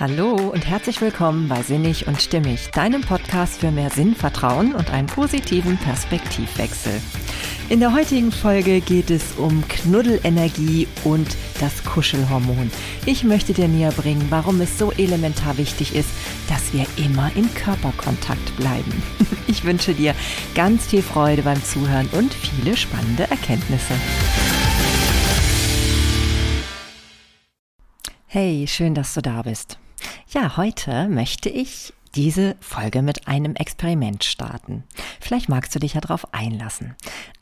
Hallo und herzlich willkommen bei Sinnig und Stimmig, deinem Podcast für mehr Sinn, Vertrauen und einen positiven Perspektivwechsel. In der heutigen Folge geht es um Knuddelenergie und das Kuschelhormon. Ich möchte dir näher bringen, warum es so elementar wichtig ist, dass wir immer in Körperkontakt bleiben. Ich wünsche dir ganz viel Freude beim Zuhören und viele spannende Erkenntnisse. Hey, schön, dass du da bist. Ja, heute möchte ich diese Folge mit einem Experiment starten. Vielleicht magst du dich ja darauf einlassen.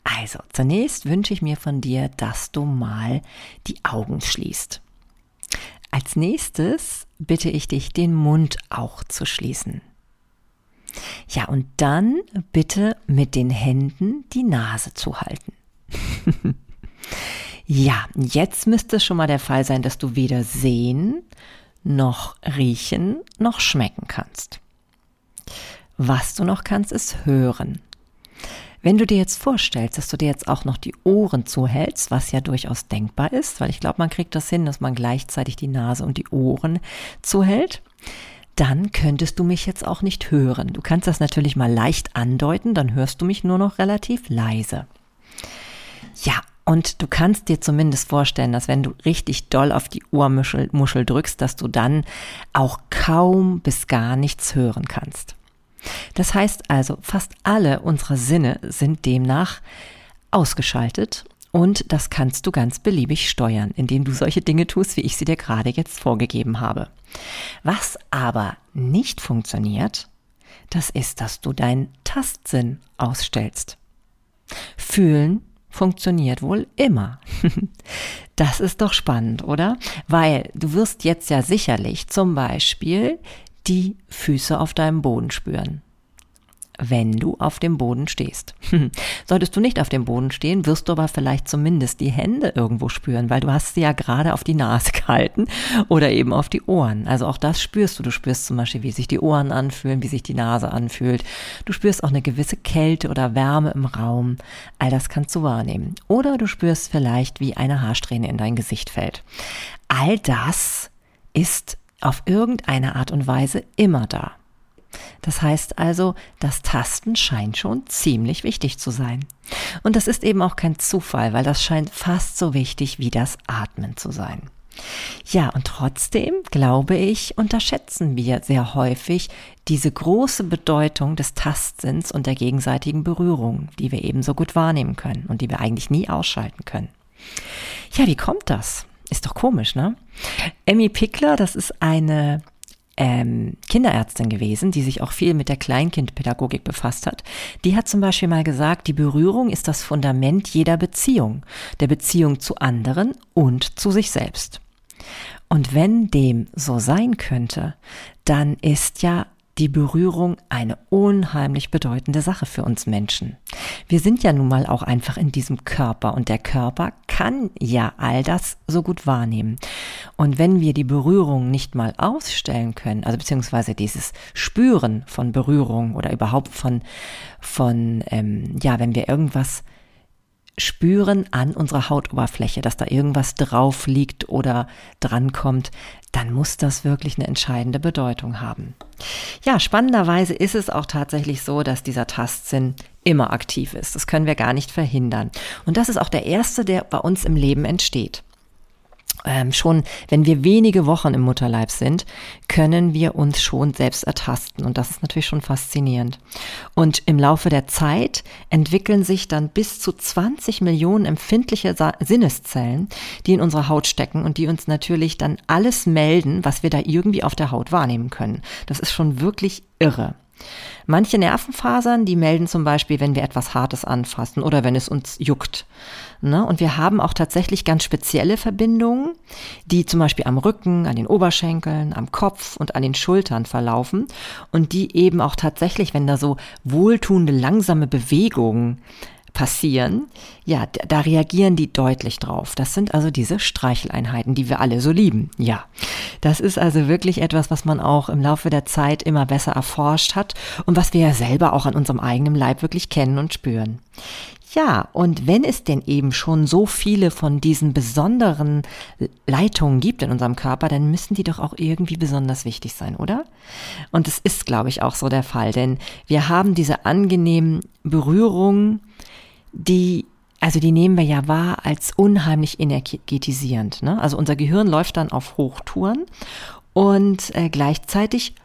Also, zunächst wünsche ich mir von dir, dass du mal die Augen schließt. Als nächstes bitte ich dich, den Mund auch zu schließen. Ja, und dann bitte mit den Händen die Nase zu halten. ja, jetzt müsste es schon mal der Fall sein, dass du weder sehen noch riechen noch schmecken kannst. Was du noch kannst, ist hören. Wenn du dir jetzt vorstellst, dass du dir jetzt auch noch die Ohren zuhältst, was ja durchaus denkbar ist, weil ich glaube, man kriegt das hin, dass man gleichzeitig die Nase und die Ohren zuhält, dann könntest du mich jetzt auch nicht hören. Du kannst das natürlich mal leicht andeuten, dann hörst du mich nur noch relativ leise. Ja, und du kannst dir zumindest vorstellen, dass wenn du richtig doll auf die Ohrmuschel Muschel drückst, dass du dann auch kaum bis gar nichts hören kannst. Das heißt also, fast alle unsere Sinne sind demnach ausgeschaltet und das kannst du ganz beliebig steuern, indem du solche Dinge tust, wie ich sie dir gerade jetzt vorgegeben habe. Was aber nicht funktioniert, das ist, dass du deinen Tastsinn ausstellst. Fühlen funktioniert wohl immer. Das ist doch spannend, oder? Weil du wirst jetzt ja sicherlich zum Beispiel die Füße auf deinem Boden spüren wenn du auf dem Boden stehst. Solltest du nicht auf dem Boden stehen, wirst du aber vielleicht zumindest die Hände irgendwo spüren, weil du hast sie ja gerade auf die Nase gehalten oder eben auf die Ohren. Also auch das spürst du. Du spürst zum Beispiel, wie sich die Ohren anfühlen, wie sich die Nase anfühlt. Du spürst auch eine gewisse Kälte oder Wärme im Raum. All das kannst du wahrnehmen. Oder du spürst vielleicht, wie eine Haarsträhne in dein Gesicht fällt. All das ist auf irgendeine Art und Weise immer da. Das heißt also, das Tasten scheint schon ziemlich wichtig zu sein. Und das ist eben auch kein Zufall, weil das scheint fast so wichtig wie das Atmen zu sein. Ja, und trotzdem, glaube ich, unterschätzen wir sehr häufig diese große Bedeutung des Tastsinns und der gegenseitigen Berührung, die wir eben so gut wahrnehmen können und die wir eigentlich nie ausschalten können. Ja, wie kommt das? Ist doch komisch, ne? Emmy Pickler, das ist eine ähm, Kinderärztin gewesen, die sich auch viel mit der Kleinkindpädagogik befasst hat. Die hat zum Beispiel mal gesagt, die Berührung ist das Fundament jeder Beziehung, der Beziehung zu anderen und zu sich selbst. Und wenn dem so sein könnte, dann ist ja die Berührung eine unheimlich bedeutende Sache für uns Menschen. Wir sind ja nun mal auch einfach in diesem Körper und der Körper kann ja all das so gut wahrnehmen. Und wenn wir die Berührung nicht mal ausstellen können, also beziehungsweise dieses Spüren von Berührung oder überhaupt von, von ähm, ja, wenn wir irgendwas spüren an unserer Hautoberfläche, dass da irgendwas drauf liegt oder drankommt, dann muss das wirklich eine entscheidende Bedeutung haben. Ja, spannenderweise ist es auch tatsächlich so, dass dieser Tastsinn immer aktiv ist. Das können wir gar nicht verhindern. Und das ist auch der erste, der bei uns im Leben entsteht ähm, schon, wenn wir wenige Wochen im Mutterleib sind, können wir uns schon selbst ertasten. Und das ist natürlich schon faszinierend. Und im Laufe der Zeit entwickeln sich dann bis zu 20 Millionen empfindliche Sinneszellen, die in unserer Haut stecken und die uns natürlich dann alles melden, was wir da irgendwie auf der Haut wahrnehmen können. Das ist schon wirklich irre. Manche Nervenfasern, die melden zum Beispiel, wenn wir etwas Hartes anfassen oder wenn es uns juckt. Ne? Und wir haben auch tatsächlich ganz spezielle Verbindungen, die zum Beispiel am Rücken, an den Oberschenkeln, am Kopf und an den Schultern verlaufen und die eben auch tatsächlich, wenn da so wohltuende, langsame Bewegungen passieren, ja, da reagieren die deutlich drauf. Das sind also diese Streicheleinheiten, die wir alle so lieben. Ja, das ist also wirklich etwas, was man auch im Laufe der Zeit immer besser erforscht hat und was wir ja selber auch an unserem eigenen Leib wirklich kennen und spüren. Ja, und wenn es denn eben schon so viele von diesen besonderen Leitungen gibt in unserem Körper, dann müssen die doch auch irgendwie besonders wichtig sein, oder? Und es ist, glaube ich, auch so der Fall, denn wir haben diese angenehmen Berührungen, die also die nehmen wir ja wahr als unheimlich energetisierend. Ne? Also unser Gehirn läuft dann auf Hochtouren und äh, gleichzeitig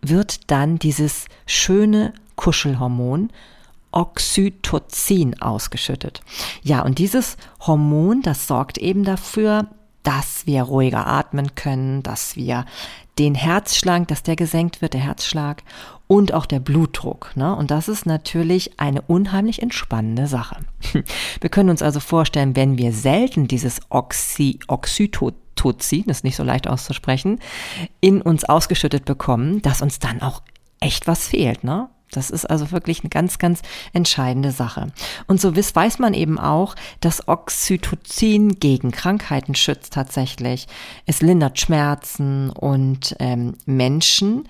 wird dann dieses schöne Kuschelhormon Oxytocin ausgeschüttet. Ja, und dieses Hormon, das sorgt eben dafür, dass wir ruhiger atmen können, dass wir den Herzschlag, dass der gesenkt wird, der Herzschlag und auch der Blutdruck. Ne? Und das ist natürlich eine unheimlich entspannende Sache. Wir können uns also vorstellen, wenn wir selten dieses Oxy, Oxytocin das ist nicht so leicht auszusprechen, in uns ausgeschüttet bekommen, dass uns dann auch echt was fehlt, ne? Das ist also wirklich eine ganz, ganz entscheidende Sache. Und so weiß man eben auch, dass Oxytocin gegen Krankheiten schützt tatsächlich. Es lindert Schmerzen und ähm, Menschen,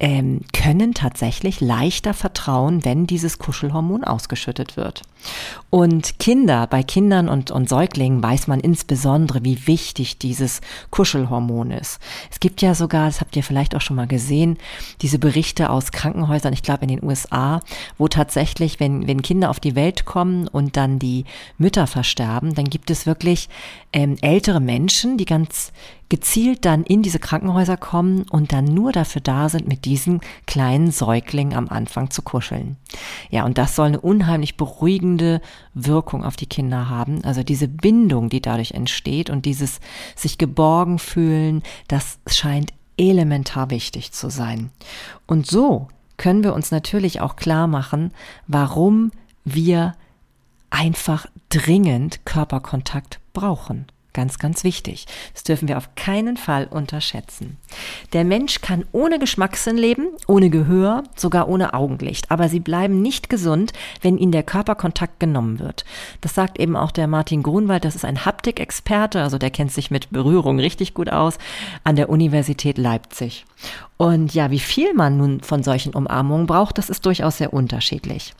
ähm, können tatsächlich leichter vertrauen, wenn dieses Kuschelhormon ausgeschüttet wird. Und Kinder, bei Kindern und, und Säuglingen weiß man insbesondere, wie wichtig dieses Kuschelhormon ist. Es gibt ja sogar, das habt ihr vielleicht auch schon mal gesehen, diese Berichte aus Krankenhäusern, ich glaube in den USA, wo tatsächlich, wenn, wenn Kinder auf die Welt kommen und dann die Mütter versterben, dann gibt es wirklich ähm, ältere Menschen, die ganz gezielt dann in diese Krankenhäuser kommen und dann nur dafür da sind, mit diesen kleinen Säuglingen am Anfang zu kuscheln. Ja, und das soll eine unheimlich beruhigende Wirkung auf die Kinder haben. Also diese Bindung, die dadurch entsteht und dieses sich geborgen fühlen, das scheint elementar wichtig zu sein. Und so können wir uns natürlich auch klar machen, warum wir einfach dringend Körperkontakt brauchen. Ganz, ganz wichtig. Das dürfen wir auf keinen Fall unterschätzen. Der Mensch kann ohne Geschmackssinn leben, ohne Gehör, sogar ohne Augenlicht. Aber sie bleiben nicht gesund, wenn ihnen der Körperkontakt genommen wird. Das sagt eben auch der Martin Grunwald. Das ist ein Haptikexperte, also der kennt sich mit Berührung richtig gut aus, an der Universität Leipzig. Und ja, wie viel man nun von solchen Umarmungen braucht, das ist durchaus sehr unterschiedlich.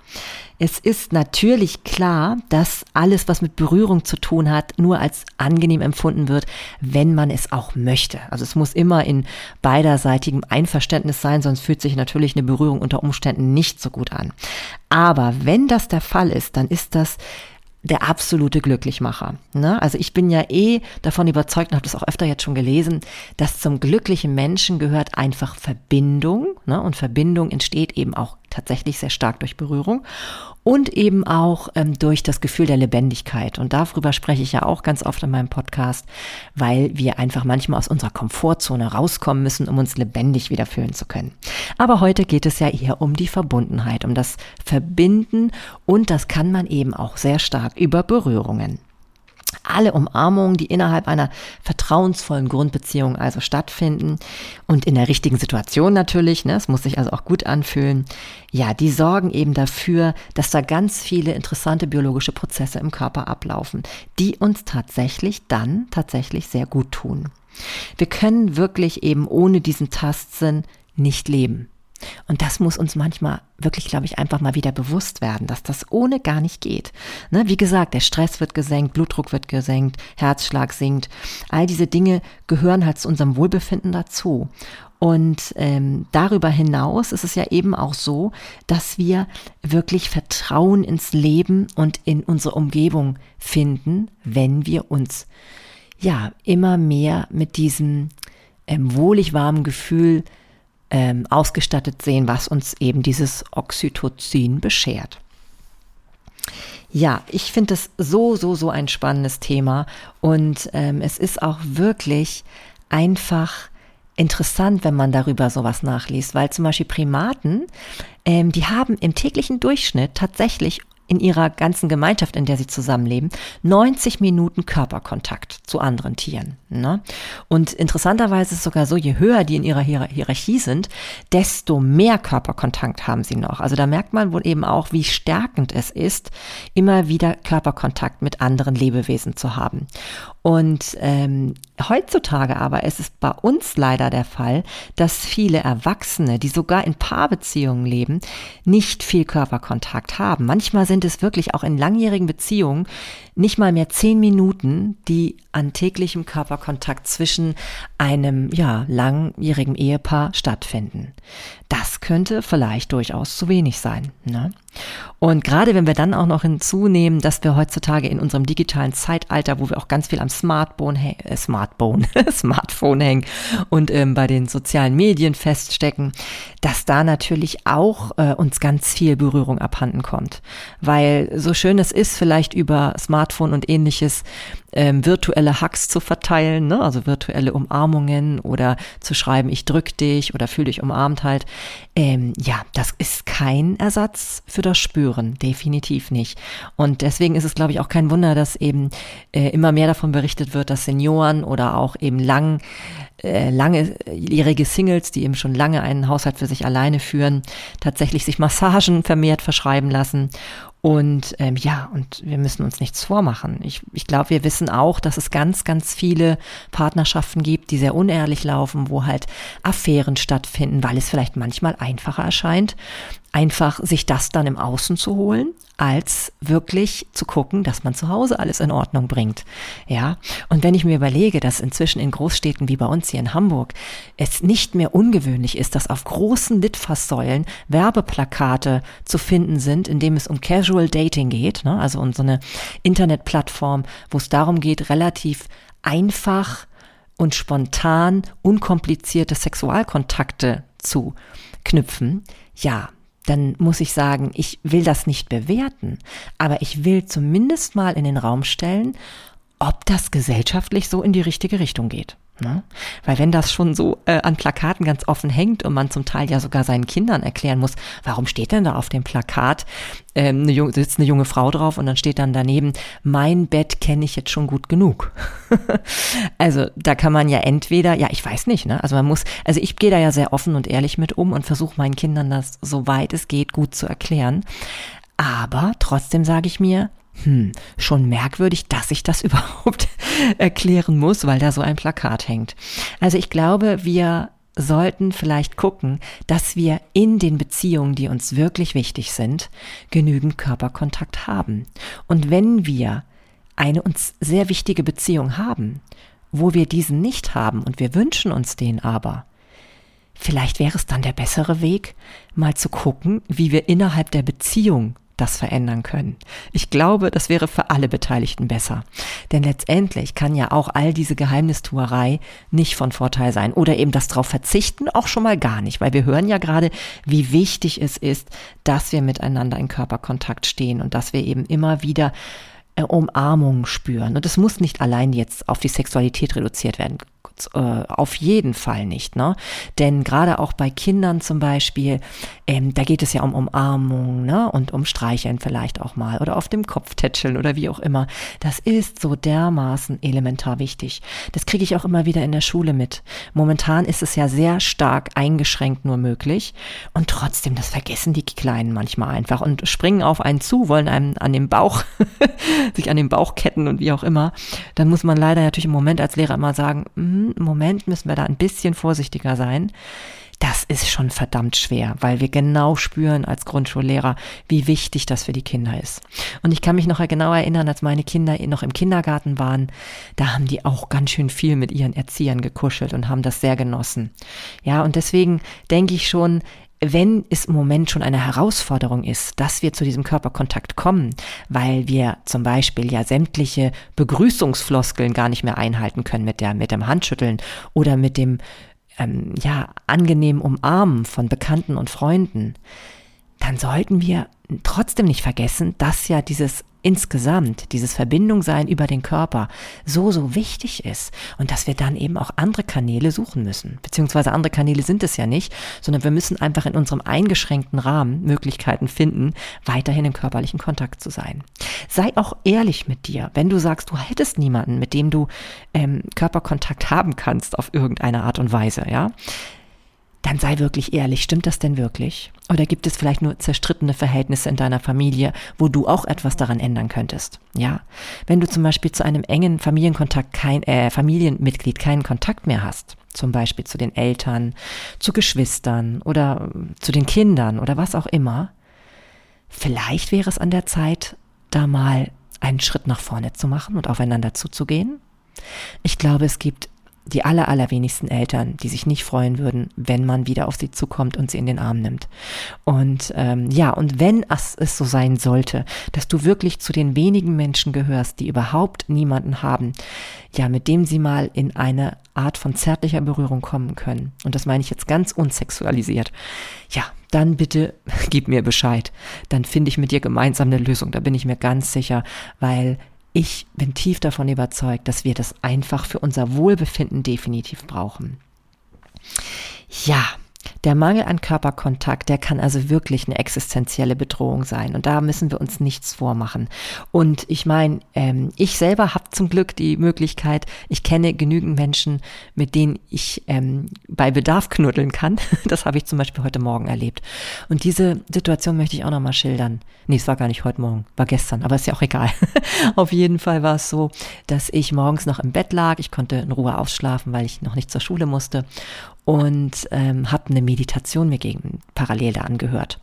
Es ist natürlich klar, dass alles, was mit Berührung zu tun hat, nur als angenehm empfunden wird, wenn man es auch möchte. Also es muss immer in beiderseitigem Einverständnis sein, sonst fühlt sich natürlich eine Berührung unter Umständen nicht so gut an. Aber wenn das der Fall ist, dann ist das der absolute Glücklichmacher. Ne? Also ich bin ja eh davon überzeugt und habe das auch öfter jetzt schon gelesen, dass zum glücklichen Menschen gehört einfach Verbindung. Ne? Und Verbindung entsteht eben auch tatsächlich sehr stark durch Berührung und eben auch ähm, durch das Gefühl der Lebendigkeit. Und darüber spreche ich ja auch ganz oft in meinem Podcast, weil wir einfach manchmal aus unserer Komfortzone rauskommen müssen, um uns lebendig wieder fühlen zu können. Aber heute geht es ja eher um die Verbundenheit, um das Verbinden und das kann man eben auch sehr stark über Berührungen alle Umarmungen, die innerhalb einer vertrauensvollen Grundbeziehung also stattfinden und in der richtigen Situation natürlich, ne, es muss sich also auch gut anfühlen, ja, die sorgen eben dafür, dass da ganz viele interessante biologische Prozesse im Körper ablaufen, die uns tatsächlich dann tatsächlich sehr gut tun. Wir können wirklich eben ohne diesen Tastsinn nicht leben. Und das muss uns manchmal wirklich, glaube ich, einfach mal wieder bewusst werden, dass das ohne gar nicht geht. Ne? Wie gesagt, der Stress wird gesenkt, Blutdruck wird gesenkt, Herzschlag sinkt. All diese Dinge gehören halt zu unserem Wohlbefinden dazu. Und ähm, darüber hinaus ist es ja eben auch so, dass wir wirklich Vertrauen ins Leben und in unsere Umgebung finden, wenn wir uns ja immer mehr mit diesem ähm, wohlig warmen Gefühl ähm, ausgestattet sehen, was uns eben dieses Oxytocin beschert. Ja, ich finde es so, so, so ein spannendes Thema und ähm, es ist auch wirklich einfach interessant, wenn man darüber sowas nachliest, weil zum Beispiel Primaten, ähm, die haben im täglichen Durchschnitt tatsächlich in ihrer ganzen Gemeinschaft, in der sie zusammenleben, 90 Minuten Körperkontakt zu anderen Tieren. Ne? Und interessanterweise ist es sogar so, je höher die in ihrer Hierarchie sind, desto mehr Körperkontakt haben sie noch. Also da merkt man wohl eben auch, wie stärkend es ist, immer wieder Körperkontakt mit anderen Lebewesen zu haben. Und ähm, Heutzutage aber ist es bei uns leider der Fall, dass viele Erwachsene, die sogar in Paarbeziehungen leben, nicht viel Körperkontakt haben. Manchmal sind es wirklich auch in langjährigen Beziehungen nicht mal mehr zehn Minuten, die an täglichem Körperkontakt zwischen einem, ja, langjährigen Ehepaar stattfinden. Das könnte vielleicht durchaus zu wenig sein. Ne? Und gerade wenn wir dann auch noch hinzunehmen, dass wir heutzutage in unserem digitalen Zeitalter, wo wir auch ganz viel am Smartphone, äh, Smartphone, Smartphone hängen und ähm, bei den sozialen Medien feststecken, dass da natürlich auch äh, uns ganz viel Berührung abhanden kommt. Weil so schön es ist, vielleicht über Smartphone und ähnliches ähm, virtuelle Hugs zu verteilen, ne? also virtuelle Umarmungen oder zu schreiben, ich drück dich oder fühl dich umarmt halt. Ähm, ja, das ist kein Ersatz für das Spüren, definitiv nicht. Und deswegen ist es, glaube ich, auch kein Wunder, dass eben äh, immer mehr davon berichtet wird, dass Senioren oder auch eben lang äh, langjährige Singles, die eben schon lange einen Haushalt für sich alleine führen, tatsächlich sich Massagen vermehrt verschreiben lassen und ähm, ja, und wir müssen uns nichts vormachen. Ich, ich glaube, wir wissen auch, dass es ganz, ganz viele Partnerschaften gibt, die sehr unehrlich laufen, wo halt Affären stattfinden, weil es vielleicht manchmal einfacher erscheint, einfach sich das dann im Außen zu holen, als wirklich zu gucken, dass man zu Hause alles in Ordnung bringt. Ja. Und wenn ich mir überlege, dass inzwischen in Großstädten wie bei uns hier in Hamburg es nicht mehr ungewöhnlich ist, dass auf großen Litfaßsäulen Werbeplakate zu finden sind, in dem es um Casual Dating geht, ne? also um so eine Internetplattform, wo es darum geht, relativ einfach und spontan unkomplizierte Sexualkontakte zu knüpfen. Ja, dann muss ich sagen, ich will das nicht bewerten, aber ich will zumindest mal in den Raum stellen, ob das gesellschaftlich so in die richtige Richtung geht. Ne? Weil wenn das schon so äh, an Plakaten ganz offen hängt und man zum Teil ja sogar seinen Kindern erklären muss, warum steht denn da auf dem Plakat, ähm, eine junge, sitzt eine junge Frau drauf und dann steht dann daneben, mein Bett kenne ich jetzt schon gut genug. also da kann man ja entweder, ja, ich weiß nicht, ne? Also man muss, also ich gehe da ja sehr offen und ehrlich mit um und versuche meinen Kindern das, soweit es geht, gut zu erklären. Aber trotzdem sage ich mir, hm, schon merkwürdig, dass ich das überhaupt erklären muss, weil da so ein Plakat hängt. Also ich glaube, wir sollten vielleicht gucken, dass wir in den Beziehungen, die uns wirklich wichtig sind, genügend Körperkontakt haben. Und wenn wir eine uns sehr wichtige Beziehung haben, wo wir diesen nicht haben und wir wünschen uns den aber, vielleicht wäre es dann der bessere Weg, mal zu gucken, wie wir innerhalb der Beziehung das verändern können. Ich glaube, das wäre für alle Beteiligten besser. Denn letztendlich kann ja auch all diese Geheimnistuerei nicht von Vorteil sein oder eben das drauf verzichten auch schon mal gar nicht, weil wir hören ja gerade, wie wichtig es ist, dass wir miteinander in Körperkontakt stehen und dass wir eben immer wieder äh, Umarmung spüren. Und es muss nicht allein jetzt auf die Sexualität reduziert werden äh, auf jeden Fall nicht, ne? Denn gerade auch bei Kindern zum Beispiel, ähm, da geht es ja um Umarmung, ne? Und um Streicheln vielleicht auch mal oder auf dem Kopf tätscheln oder wie auch immer. Das ist so dermaßen elementar wichtig. Das kriege ich auch immer wieder in der Schule mit. Momentan ist es ja sehr stark eingeschränkt nur möglich und trotzdem, das vergessen die Kleinen manchmal einfach und springen auf einen zu, wollen einem an den Bauch, sich an den Bauch ketten und wie auch immer. Dann muss man leider natürlich im Moment als Lehrer immer sagen, mm, Moment müssen wir da ein bisschen vorsichtiger sein. Das ist schon verdammt schwer, weil wir genau spüren als Grundschullehrer, wie wichtig das für die Kinder ist. Und ich kann mich noch genau erinnern, als meine Kinder noch im Kindergarten waren, da haben die auch ganz schön viel mit ihren Erziehern gekuschelt und haben das sehr genossen. Ja, und deswegen denke ich schon, wenn es im Moment schon eine Herausforderung ist, dass wir zu diesem Körperkontakt kommen, weil wir zum Beispiel ja sämtliche Begrüßungsfloskeln gar nicht mehr einhalten können mit der, mit dem Handschütteln oder mit dem, ähm, ja, angenehmen Umarmen von Bekannten und Freunden, dann sollten wir trotzdem nicht vergessen, dass ja dieses insgesamt, dieses Verbindungsein über den Körper so, so wichtig ist und dass wir dann eben auch andere Kanäle suchen müssen. Beziehungsweise andere Kanäle sind es ja nicht, sondern wir müssen einfach in unserem eingeschränkten Rahmen Möglichkeiten finden, weiterhin im körperlichen Kontakt zu sein. Sei auch ehrlich mit dir, wenn du sagst, du hättest niemanden, mit dem du ähm, Körperkontakt haben kannst auf irgendeine Art und Weise, ja dann sei wirklich ehrlich, stimmt das denn wirklich? Oder gibt es vielleicht nur zerstrittene Verhältnisse in deiner Familie, wo du auch etwas daran ändern könntest? Ja, wenn du zum Beispiel zu einem engen Familienkontakt kein äh, Familienmitglied keinen Kontakt mehr hast, zum Beispiel zu den Eltern, zu Geschwistern oder zu den Kindern oder was auch immer, vielleicht wäre es an der Zeit, da mal einen Schritt nach vorne zu machen und aufeinander zuzugehen. Ich glaube, es gibt die aller, allerwenigsten Eltern, die sich nicht freuen würden, wenn man wieder auf sie zukommt und sie in den Arm nimmt. Und ähm, ja, und wenn es, so sein sollte, dass du wirklich zu den wenigen Menschen gehörst, die überhaupt niemanden haben, ja, mit dem sie mal in eine Art von zärtlicher Berührung kommen können. Und das meine ich jetzt ganz unsexualisiert. Ja, dann bitte gib mir Bescheid. Dann finde ich mit dir gemeinsam eine Lösung. Da bin ich mir ganz sicher, weil ich bin tief davon überzeugt, dass wir das einfach für unser Wohlbefinden definitiv brauchen. Ja, der Mangel an Körperkontakt, der kann also wirklich eine existenzielle Bedrohung sein. Und da müssen wir uns nichts vormachen. Und ich meine, ähm, ich selber habe zum Glück die Möglichkeit, ich kenne genügend Menschen, mit denen ich ähm, bei Bedarf knuddeln kann. Das habe ich zum Beispiel heute Morgen erlebt. Und diese Situation möchte ich auch nochmal schildern. Nee, es war gar nicht heute Morgen, war gestern, aber ist ja auch egal. Auf jeden Fall war es so, dass ich morgens noch im Bett lag. Ich konnte in Ruhe ausschlafen, weil ich noch nicht zur Schule musste und ähm, habe eine Meditation mir gegen parallel da angehört.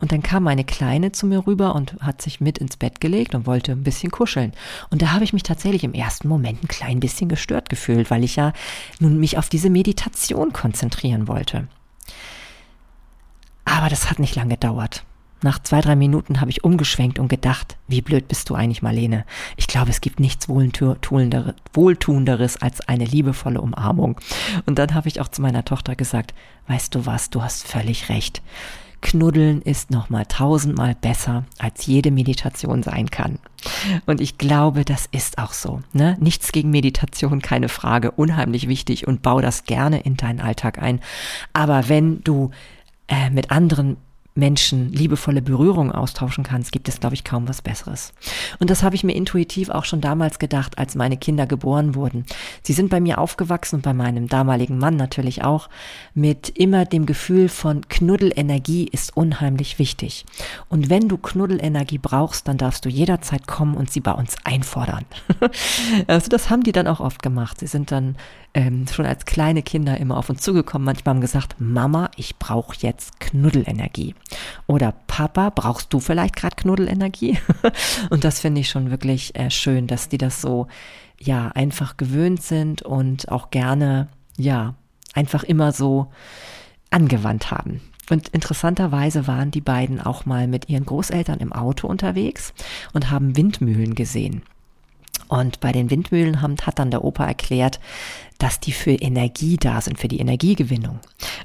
Und dann kam meine Kleine zu mir rüber und hat sich mit ins Bett gelegt und wollte ein bisschen kuscheln. Und da habe ich mich tatsächlich im ersten Moment ein klein bisschen gestört gefühlt, weil ich ja nun mich auf diese Meditation konzentrieren wollte. Aber das hat nicht lange gedauert. Nach zwei, drei Minuten habe ich umgeschwenkt und gedacht, wie blöd bist du eigentlich, Marlene? Ich glaube, es gibt nichts Wohltuenderes als eine liebevolle Umarmung. Und dann habe ich auch zu meiner Tochter gesagt, weißt du was, du hast völlig recht. Knuddeln ist nochmal tausendmal besser, als jede Meditation sein kann. Und ich glaube, das ist auch so. Ne? Nichts gegen Meditation, keine Frage, unheimlich wichtig und bau das gerne in deinen Alltag ein. Aber wenn du äh, mit anderen Menschen liebevolle Berührung austauschen kannst, gibt es, glaube ich, kaum was Besseres. Und das habe ich mir intuitiv auch schon damals gedacht, als meine Kinder geboren wurden. Sie sind bei mir aufgewachsen und bei meinem damaligen Mann natürlich auch mit immer dem Gefühl von Knuddelenergie ist unheimlich wichtig. Und wenn du Knuddelenergie brauchst, dann darfst du jederzeit kommen und sie bei uns einfordern. also das haben die dann auch oft gemacht. Sie sind dann ähm, schon als kleine Kinder immer auf uns zugekommen. Manchmal haben gesagt, Mama, ich brauche jetzt Knuddelenergie. Oder Papa, brauchst du vielleicht gerade Knuddelenergie? und das finde ich schon wirklich äh, schön, dass die das so ja einfach gewöhnt sind und auch gerne ja einfach immer so angewandt haben. Und interessanterweise waren die beiden auch mal mit ihren Großeltern im Auto unterwegs und haben Windmühlen gesehen. Und bei den Windmühlen hat dann der Opa erklärt, dass die für Energie da sind, für die Energiegewinnung.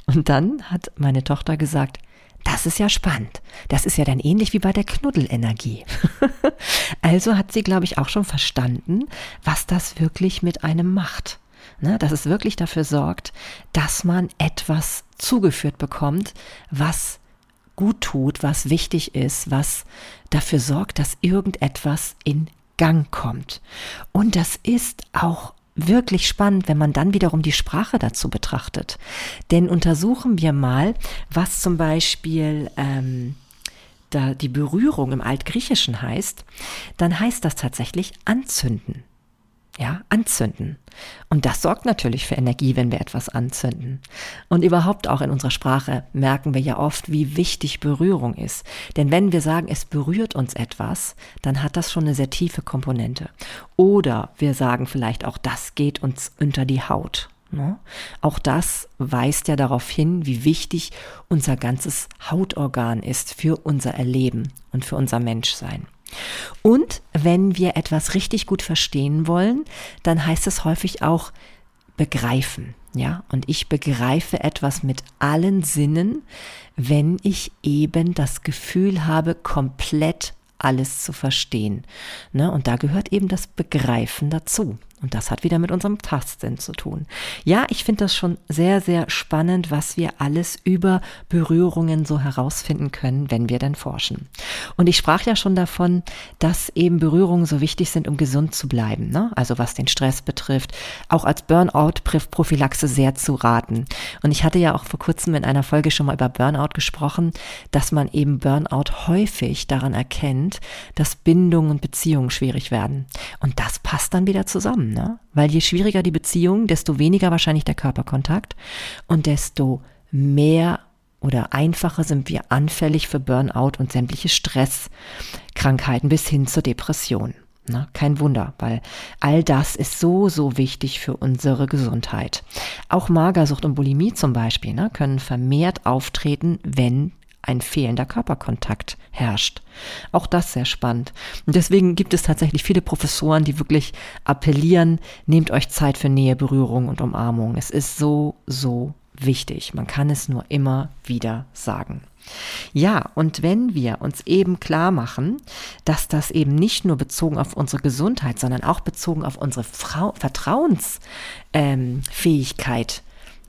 Und dann hat meine Tochter gesagt, das ist ja spannend. Das ist ja dann ähnlich wie bei der Knuddelenergie. also hat sie, glaube ich, auch schon verstanden, was das wirklich mit einem macht. Ne, dass es wirklich dafür sorgt, dass man etwas zugeführt bekommt, was gut tut, was wichtig ist, was dafür sorgt, dass irgendetwas in Gang kommt. Und das ist auch wirklich spannend, wenn man dann wiederum die Sprache dazu betrachtet. Denn untersuchen wir mal, was zum Beispiel ähm, da die Berührung im Altgriechischen heißt, dann heißt das tatsächlich anzünden ja, anzünden. Und das sorgt natürlich für Energie, wenn wir etwas anzünden. Und überhaupt auch in unserer Sprache merken wir ja oft, wie wichtig Berührung ist. Denn wenn wir sagen, es berührt uns etwas, dann hat das schon eine sehr tiefe Komponente. Oder wir sagen vielleicht auch, das geht uns unter die Haut. Ne? Auch das weist ja darauf hin, wie wichtig unser ganzes Hautorgan ist für unser Erleben und für unser Menschsein. Und wenn wir etwas richtig gut verstehen wollen, dann heißt es häufig auch begreifen. Ja, und ich begreife etwas mit allen Sinnen, wenn ich eben das Gefühl habe, komplett alles zu verstehen. Ne? Und da gehört eben das Begreifen dazu. Und das hat wieder mit unserem Tastsinn zu tun. Ja, ich finde das schon sehr, sehr spannend, was wir alles über Berührungen so herausfinden können, wenn wir denn forschen. Und ich sprach ja schon davon, dass eben Berührungen so wichtig sind, um gesund zu bleiben. Ne? Also was den Stress betrifft, auch als Burnout-Prophylaxe sehr zu raten. Und ich hatte ja auch vor kurzem in einer Folge schon mal über Burnout gesprochen, dass man eben Burnout häufig daran erkennt, dass Bindungen und Beziehungen schwierig werden. Und das passt dann wieder zusammen ne? Weil je schwieriger die Beziehung, desto weniger wahrscheinlich der Körperkontakt und desto mehr oder einfacher sind wir anfällig für Burnout und sämtliche Stresskrankheiten bis hin zur Depression. Ne? Kein Wunder, weil all das ist so, so wichtig für unsere Gesundheit. Auch Magersucht und Bulimie zum Beispiel ne, können vermehrt auftreten, wenn ein fehlender Körperkontakt herrscht. Auch das sehr spannend. Und deswegen gibt es tatsächlich viele Professoren, die wirklich appellieren, nehmt euch Zeit für Nähe, Berührung und Umarmung. Es ist so, so wichtig. Man kann es nur immer wieder sagen. Ja, und wenn wir uns eben klar machen, dass das eben nicht nur bezogen auf unsere Gesundheit, sondern auch bezogen auf unsere Frau Vertrauensfähigkeit ähm,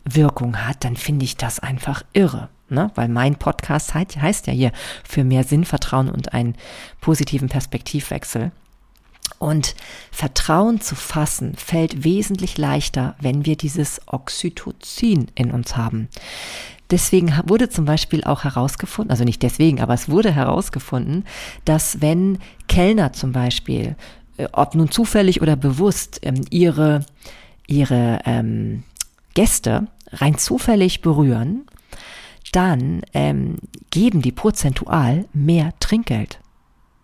Wirkung hat, dann finde ich das einfach irre ne? weil mein Podcast heißt, heißt ja hier für mehr Sinn, Vertrauen und einen positiven Perspektivwechsel. Und Vertrauen zu fassen fällt wesentlich leichter, wenn wir dieses Oxytocin in uns haben. Deswegen wurde zum Beispiel auch herausgefunden, also nicht deswegen, aber es wurde herausgefunden, dass wenn Kellner zum Beispiel, äh, ob nun zufällig oder bewusst, ähm, ihre, ihre ähm, Gäste rein zufällig berühren, dann ähm, geben die prozentual mehr Trinkgeld.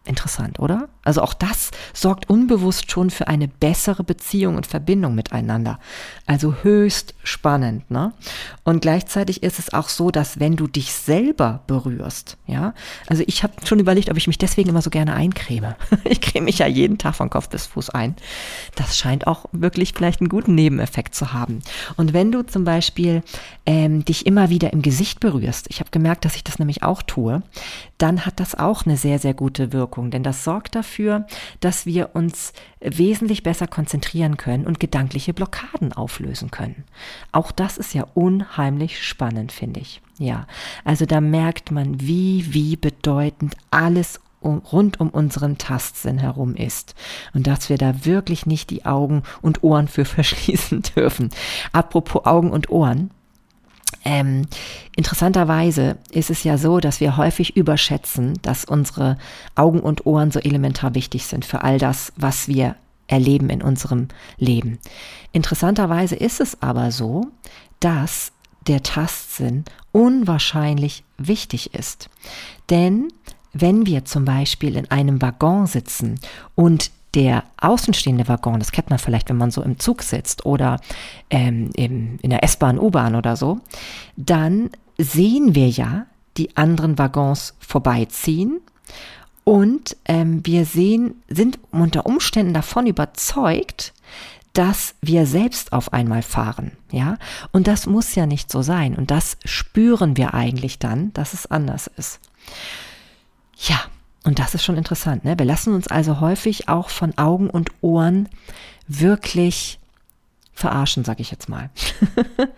Interessant, oder? Also auch das sorgt unbewusst schon für eine bessere Beziehung und Verbindung miteinander. Also höchst spannend, ne? Und gleichzeitig ist es auch so, dass wenn du dich selber berührst, ja, also ich habe schon überlegt, ob ich mich deswegen immer so gerne eincreme. Ich creme mich ja jeden Tag von Kopf bis Fuß ein. Das scheint auch wirklich vielleicht einen guten Nebeneffekt zu haben. Und wenn du zum Beispiel ähm, dich immer wieder im Gesicht berührst, ich habe gemerkt, dass ich das nämlich auch tue, dann hat das auch eine sehr, sehr gute Wirkung, denn das sorgt dafür, dafür, dass wir uns wesentlich besser konzentrieren können und gedankliche Blockaden auflösen können. Auch das ist ja unheimlich spannend, finde ich. Ja, also da merkt man, wie, wie bedeutend alles um, rund um unseren Tastsinn herum ist und dass wir da wirklich nicht die Augen und Ohren für verschließen dürfen. Apropos Augen und Ohren, ähm, interessanterweise ist es ja so, dass wir häufig überschätzen, dass unsere Augen und Ohren so elementar wichtig sind für all das, was wir erleben in unserem Leben. Interessanterweise ist es aber so, dass der Tastsinn unwahrscheinlich wichtig ist. Denn wenn wir zum Beispiel in einem Waggon sitzen und der außenstehende Waggon, das kennt man vielleicht, wenn man so im Zug sitzt oder ähm, im, in der S-Bahn, U-Bahn oder so, dann sehen wir ja die anderen Waggons vorbeiziehen und ähm, wir sehen, sind unter Umständen davon überzeugt, dass wir selbst auf einmal fahren, ja? Und das muss ja nicht so sein. Und das spüren wir eigentlich dann, dass es anders ist. Ja, und das ist schon interessant. Ne? Wir lassen uns also häufig auch von Augen und Ohren wirklich verarschen, sage ich jetzt mal.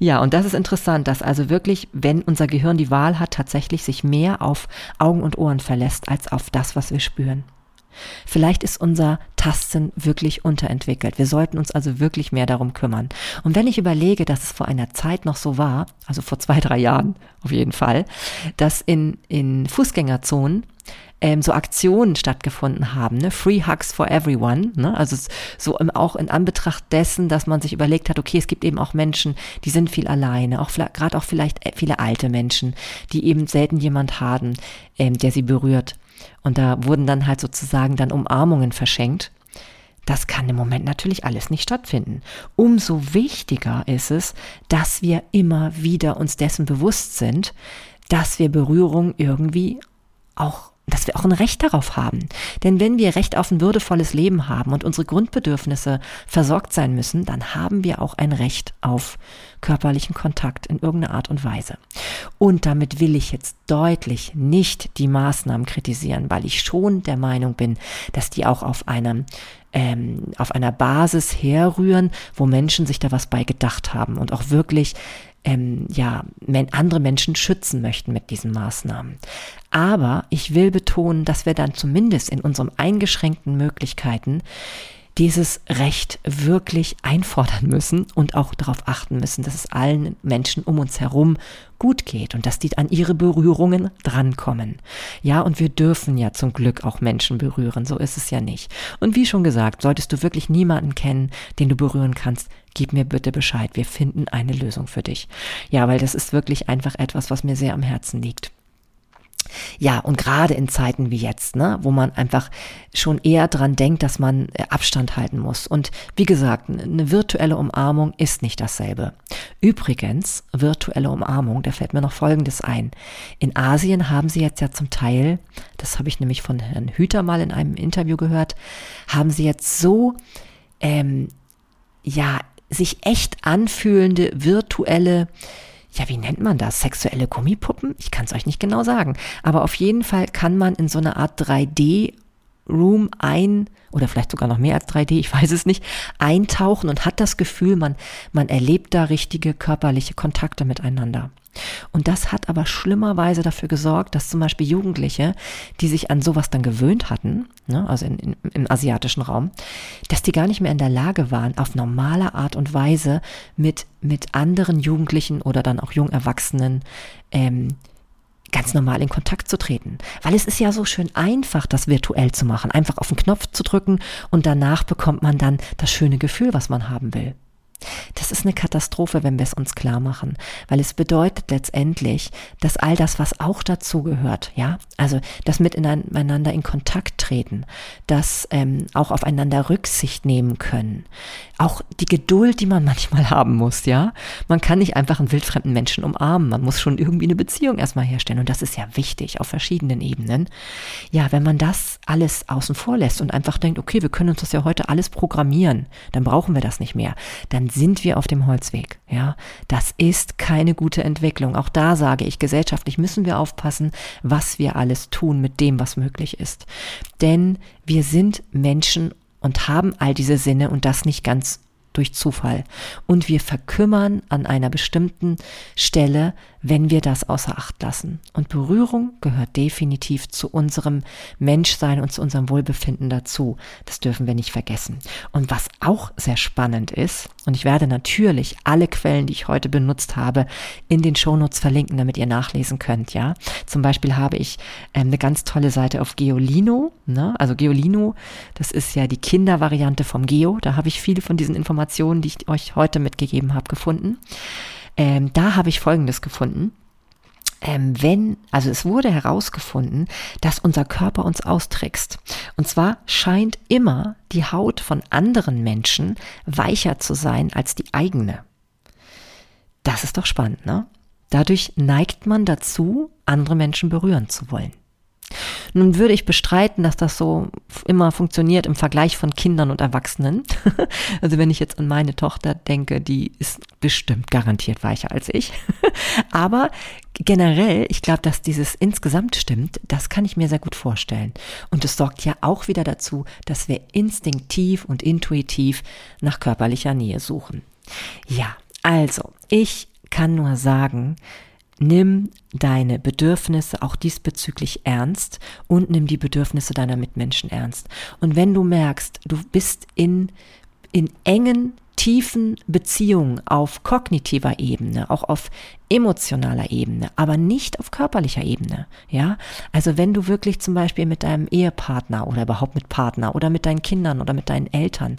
ja, und das ist interessant, dass also wirklich, wenn unser Gehirn die Wahl hat, tatsächlich sich mehr auf Augen und Ohren verlässt, als auf das, was wir spüren. Vielleicht ist unser Tastsinn wirklich unterentwickelt. Wir sollten uns also wirklich mehr darum kümmern. Und wenn ich überlege, dass es vor einer Zeit noch so war, also vor zwei, drei Jahren auf jeden Fall, dass in, in Fußgängerzonen ähm, so Aktionen stattgefunden haben, ne? Free Hugs for Everyone, ne? also so im, auch in Anbetracht dessen, dass man sich überlegt hat, okay, es gibt eben auch Menschen, die sind viel alleine, auch gerade auch vielleicht äh, viele alte Menschen, die eben selten jemand haben, ähm, der sie berührt. Und da wurden dann halt sozusagen dann Umarmungen verschenkt. Das kann im Moment natürlich alles nicht stattfinden. Umso wichtiger ist es, dass wir immer wieder uns dessen bewusst sind, dass wir Berührung irgendwie auch dass wir auch ein Recht darauf haben. Denn wenn wir Recht auf ein würdevolles Leben haben und unsere Grundbedürfnisse versorgt sein müssen, dann haben wir auch ein Recht auf körperlichen Kontakt in irgendeiner Art und Weise. Und damit will ich jetzt deutlich nicht die Maßnahmen kritisieren, weil ich schon der Meinung bin, dass die auch auf einem ähm, auf einer Basis herrühren, wo Menschen sich da was bei gedacht haben und auch wirklich ähm, ja, andere Menschen schützen möchten mit diesen Maßnahmen. Aber ich will betonen, dass wir dann zumindest in unseren eingeschränkten Möglichkeiten dieses Recht wirklich einfordern müssen und auch darauf achten müssen, dass es allen Menschen um uns herum gut geht und dass die an ihre Berührungen drankommen. Ja, und wir dürfen ja zum Glück auch Menschen berühren, so ist es ja nicht. Und wie schon gesagt, solltest du wirklich niemanden kennen, den du berühren kannst, gib mir bitte Bescheid, wir finden eine Lösung für dich. Ja, weil das ist wirklich einfach etwas, was mir sehr am Herzen liegt. Ja, und gerade in Zeiten wie jetzt, ne, wo man einfach schon eher dran denkt, dass man äh, Abstand halten muss. Und wie gesagt, eine virtuelle Umarmung ist nicht dasselbe. Übrigens, virtuelle Umarmung, da fällt mir noch Folgendes ein. In Asien haben sie jetzt ja zum Teil, das habe ich nämlich von Herrn Hüter mal in einem Interview gehört, haben sie jetzt so, ähm, ja, sich echt anfühlende virtuelle ja, wie nennt man das? Sexuelle Gummipuppen? Ich kann es euch nicht genau sagen. Aber auf jeden Fall kann man in so eine Art 3D Room ein oder vielleicht sogar noch mehr als 3D, ich weiß es nicht, eintauchen und hat das Gefühl, man, man erlebt da richtige körperliche Kontakte miteinander. Und das hat aber schlimmerweise dafür gesorgt, dass zum Beispiel Jugendliche, die sich an sowas dann gewöhnt hatten, ne, also in, in, im asiatischen Raum, dass die gar nicht mehr in der Lage waren, auf normale Art und Weise mit, mit anderen Jugendlichen oder dann auch Jungerwachsenen ähm, ganz normal in Kontakt zu treten. Weil es ist ja so schön einfach, das virtuell zu machen. Einfach auf den Knopf zu drücken und danach bekommt man dann das schöne Gefühl, was man haben will. Das ist eine Katastrophe, wenn wir es uns klar machen, weil es bedeutet letztendlich, dass all das, was auch dazu gehört, ja, also das miteinander in Kontakt treten, das ähm, auch aufeinander Rücksicht nehmen können, auch die Geduld, die man manchmal haben muss, ja, man kann nicht einfach einen wildfremden Menschen umarmen, man muss schon irgendwie eine Beziehung erstmal herstellen und das ist ja wichtig auf verschiedenen Ebenen. Ja, wenn man das alles außen vor lässt und einfach denkt, okay, wir können uns das ja heute alles programmieren, dann brauchen wir das nicht mehr, dann sind wir auf dem Holzweg. Ja, das ist keine gute Entwicklung. Auch da sage ich, gesellschaftlich müssen wir aufpassen, was wir alles tun mit dem, was möglich ist. Denn wir sind Menschen und haben all diese Sinne und das nicht ganz durch Zufall. Und wir verkümmern an einer bestimmten Stelle, wenn wir das außer Acht lassen. Und Berührung gehört definitiv zu unserem Menschsein und zu unserem Wohlbefinden dazu. Das dürfen wir nicht vergessen. Und was auch sehr spannend ist, und ich werde natürlich alle Quellen, die ich heute benutzt habe, in den Shownotes verlinken, damit ihr nachlesen könnt, ja. Zum Beispiel habe ich ähm, eine ganz tolle Seite auf Geolino, ne? also Geolino, das ist ja die Kindervariante vom Geo, da habe ich viele von diesen Informationen, die ich euch heute mitgegeben habe, gefunden. Ähm, da habe ich Folgendes gefunden. Ähm, wenn, also es wurde herausgefunden, dass unser Körper uns austrickst. Und zwar scheint immer die Haut von anderen Menschen weicher zu sein als die eigene. Das ist doch spannend, ne? Dadurch neigt man dazu, andere Menschen berühren zu wollen. Nun würde ich bestreiten, dass das so immer funktioniert im Vergleich von Kindern und Erwachsenen. also wenn ich jetzt an meine Tochter denke, die ist bestimmt garantiert weicher als ich. Aber generell, ich glaube, dass dieses insgesamt stimmt, das kann ich mir sehr gut vorstellen. Und es sorgt ja auch wieder dazu, dass wir instinktiv und intuitiv nach körperlicher Nähe suchen. Ja, also, ich kann nur sagen, nimm deine Bedürfnisse auch diesbezüglich ernst und nimm die Bedürfnisse deiner Mitmenschen ernst. Und wenn du merkst, du bist in, in engen, tiefen Beziehungen auf kognitiver Ebene, auch auf emotionaler Ebene, aber nicht auf körperlicher Ebene, ja? Also wenn du wirklich zum Beispiel mit deinem Ehepartner oder überhaupt mit Partner oder mit deinen Kindern oder mit deinen Eltern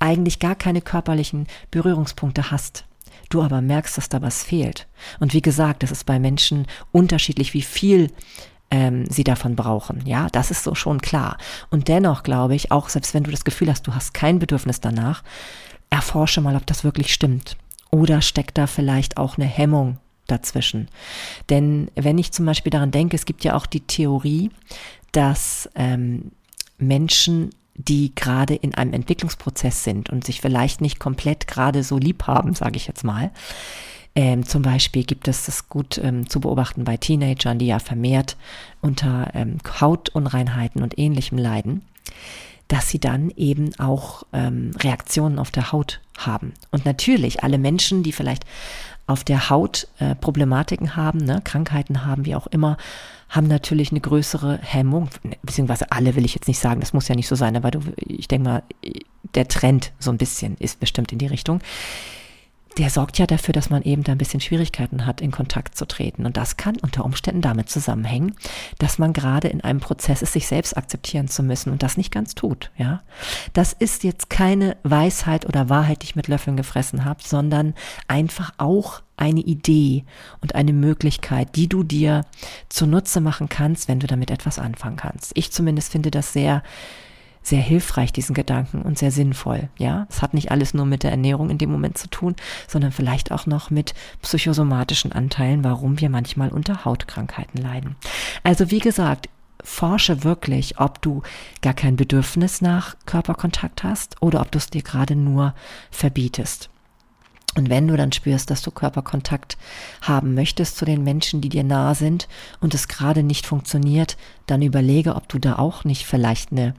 eigentlich gar keine körperlichen Berührungspunkte hast, du aber merkst, dass da was fehlt. Und wie gesagt, das ist bei Menschen unterschiedlich, wie viel ähm, sie davon brauchen. Ja, das ist so schon klar. Und dennoch glaube ich, auch selbst wenn du das Gefühl hast, du hast kein Bedürfnis danach, erforsche mal, ob das wirklich stimmt. Oder steckt da vielleicht auch eine Hemmung dazwischen. Denn wenn ich zum Beispiel daran denke, es gibt ja auch die Theorie, dass ähm, Menschen, die gerade in einem Entwicklungsprozess sind und sich vielleicht nicht komplett gerade so lieb haben, sage ich jetzt mal, ähm, zum Beispiel gibt es das gut ähm, zu beobachten bei Teenagern, die ja vermehrt unter ähm, Hautunreinheiten und ähnlichem leiden, dass sie dann eben auch ähm, Reaktionen auf der Haut haben. Und natürlich alle Menschen, die vielleicht auf der Haut äh, Problematiken haben, ne, Krankheiten haben, wie auch immer, haben natürlich eine größere Hemmung, beziehungsweise alle will ich jetzt nicht sagen, das muss ja nicht so sein, aber du, ich denke mal, der Trend so ein bisschen ist bestimmt in die Richtung der sorgt ja dafür, dass man eben da ein bisschen Schwierigkeiten hat, in Kontakt zu treten. Und das kann unter Umständen damit zusammenhängen, dass man gerade in einem Prozess ist, sich selbst akzeptieren zu müssen und das nicht ganz tut, ja. Das ist jetzt keine Weisheit oder Wahrheit, die ich mit Löffeln gefressen habe, sondern einfach auch eine Idee und eine Möglichkeit, die du dir zunutze machen kannst, wenn du damit etwas anfangen kannst. Ich zumindest finde das sehr sehr hilfreich, diesen Gedanken und sehr sinnvoll. Ja, es hat nicht alles nur mit der Ernährung in dem Moment zu tun, sondern vielleicht auch noch mit psychosomatischen Anteilen, warum wir manchmal unter Hautkrankheiten leiden. Also wie gesagt, forsche wirklich, ob du gar kein Bedürfnis nach Körperkontakt hast oder ob du es dir gerade nur verbietest. Und wenn du dann spürst, dass du Körperkontakt haben möchtest zu den Menschen, die dir nahe sind und es gerade nicht funktioniert, dann überlege, ob du da auch nicht vielleicht eine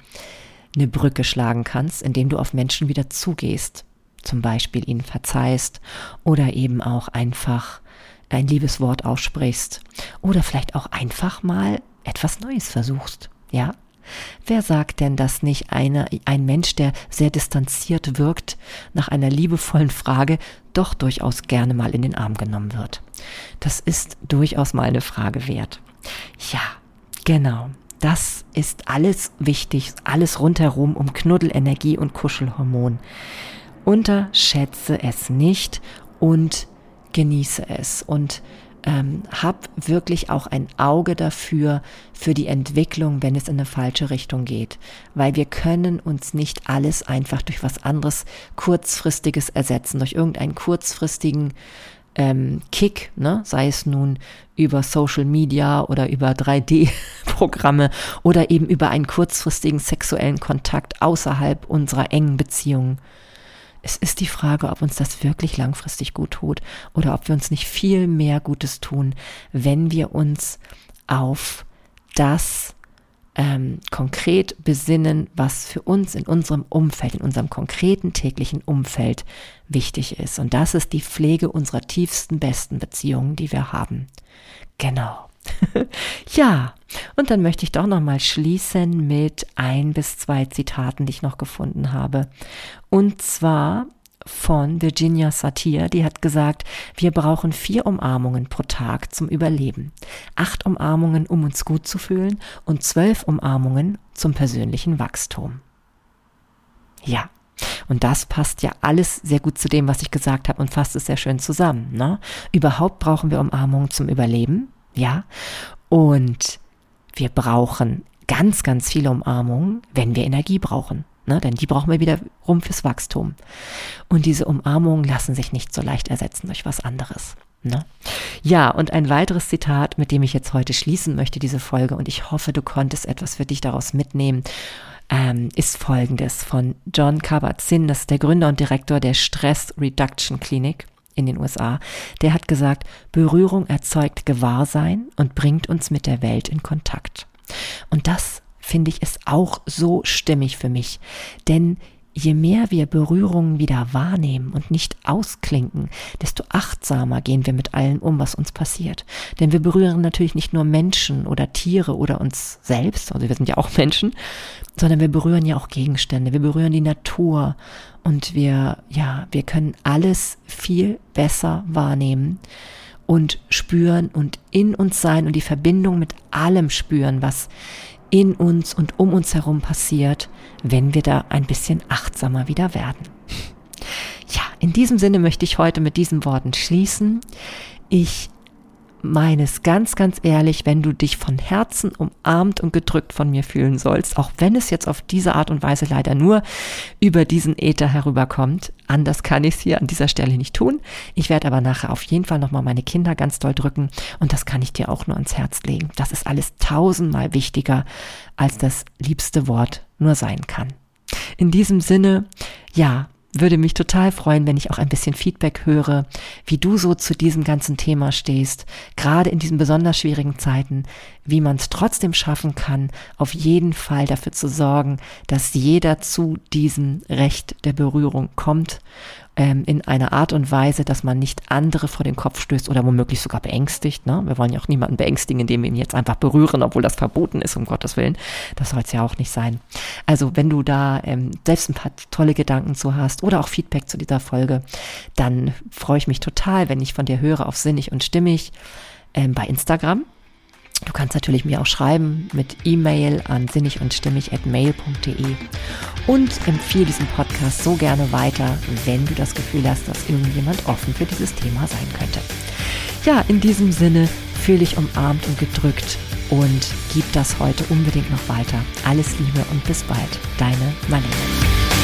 eine Brücke schlagen kannst, indem du auf Menschen wieder zugehst, zum Beispiel ihnen verzeihst oder eben auch einfach ein liebes Wort aussprichst oder vielleicht auch einfach mal etwas Neues versuchst, ja? Wer sagt denn, dass nicht eine, ein Mensch, der sehr distanziert wirkt, nach einer liebevollen Frage doch durchaus gerne mal in den Arm genommen wird? Das ist durchaus mal eine Frage wert. Ja, genau. Das ist alles wichtig, alles rundherum um Knuddelenergie und Kuschelhormon. Unterschätze es nicht und genieße es und ähm, hab wirklich auch ein Auge dafür, für die Entwicklung, wenn es in eine falsche Richtung geht. Weil wir können uns nicht alles einfach durch was anderes kurzfristiges ersetzen, durch irgendeinen kurzfristigen ähm, Kick, ne? sei es nun über Social Media oder über 3D-Programme oder eben über einen kurzfristigen sexuellen Kontakt außerhalb unserer engen Beziehungen. Es ist die Frage, ob uns das wirklich langfristig gut tut oder ob wir uns nicht viel mehr Gutes tun, wenn wir uns auf das ähm, konkret besinnen, was für uns in unserem Umfeld, in unserem konkreten täglichen Umfeld wichtig ist. Und das ist die Pflege unserer tiefsten, besten Beziehungen, die wir haben. Genau. ja, und dann möchte ich doch noch mal schließen mit ein bis zwei Zitaten, die ich noch gefunden habe. Und zwar von Virginia Satir, die hat gesagt, wir brauchen vier Umarmungen pro Tag zum Überleben. Acht Umarmungen, um uns gut zu fühlen und zwölf Umarmungen zum persönlichen Wachstum. Ja. Und das passt ja alles sehr gut zu dem, was ich gesagt habe und fasst es sehr schön zusammen. Ne? Überhaupt brauchen wir Umarmungen zum Überleben, ja. Und wir brauchen ganz, ganz viele Umarmungen, wenn wir Energie brauchen. Ne? Denn die brauchen wir wiederum fürs Wachstum. Und diese Umarmungen lassen sich nicht so leicht ersetzen durch was anderes. Ne? Ja, und ein weiteres Zitat, mit dem ich jetzt heute schließen möchte, diese Folge, und ich hoffe, du konntest etwas für dich daraus mitnehmen, ähm, ist folgendes von John Kabat-Zinn, das ist der Gründer und Direktor der Stress Reduction Clinic in den USA. Der hat gesagt, Berührung erzeugt Gewahrsein und bringt uns mit der Welt in Kontakt. Finde ich es auch so stimmig für mich. Denn je mehr wir Berührungen wieder wahrnehmen und nicht ausklinken, desto achtsamer gehen wir mit allem um, was uns passiert. Denn wir berühren natürlich nicht nur Menschen oder Tiere oder uns selbst, also wir sind ja auch Menschen, sondern wir berühren ja auch Gegenstände, wir berühren die Natur und wir, ja, wir können alles viel besser wahrnehmen und spüren und in uns sein und die Verbindung mit allem spüren, was in uns und um uns herum passiert, wenn wir da ein bisschen achtsamer wieder werden. Ja, in diesem Sinne möchte ich heute mit diesen Worten schließen. Ich meine es ganz, ganz ehrlich, wenn du dich von Herzen umarmt und gedrückt von mir fühlen sollst, auch wenn es jetzt auf diese Art und Weise leider nur über diesen Äther herüberkommt. Anders kann ich es hier an dieser Stelle nicht tun. Ich werde aber nachher auf jeden Fall nochmal meine Kinder ganz doll drücken und das kann ich dir auch nur ans Herz legen. Das ist alles tausendmal wichtiger, als das liebste Wort nur sein kann. In diesem Sinne, ja, würde mich total freuen, wenn ich auch ein bisschen Feedback höre, wie du so zu diesem ganzen Thema stehst, gerade in diesen besonders schwierigen Zeiten, wie man es trotzdem schaffen kann, auf jeden Fall dafür zu sorgen, dass jeder zu diesem Recht der Berührung kommt ähm, in einer Art und Weise, dass man nicht andere vor den Kopf stößt oder womöglich sogar beängstigt. Ne? Wir wollen ja auch niemanden beängstigen, indem wir ihn jetzt einfach berühren, obwohl das verboten ist, um Gottes Willen. Das soll es ja auch nicht sein. Also wenn du da ähm, selbst ein paar tolle Gedanken zu hast oder auch Feedback zu dieser Folge, dann freue ich mich total, wenn ich von dir höre auf Sinnig und Stimmig ähm, bei Instagram. Du kannst natürlich mir auch schreiben mit E-Mail an sinnig und stimmig at mail.de und empfehle diesen Podcast so gerne weiter, wenn du das Gefühl hast, dass irgendjemand offen für dieses Thema sein könnte. Ja, in diesem Sinne fühle dich umarmt und gedrückt und gib das heute unbedingt noch weiter. Alles Liebe und bis bald. Deine Marlene.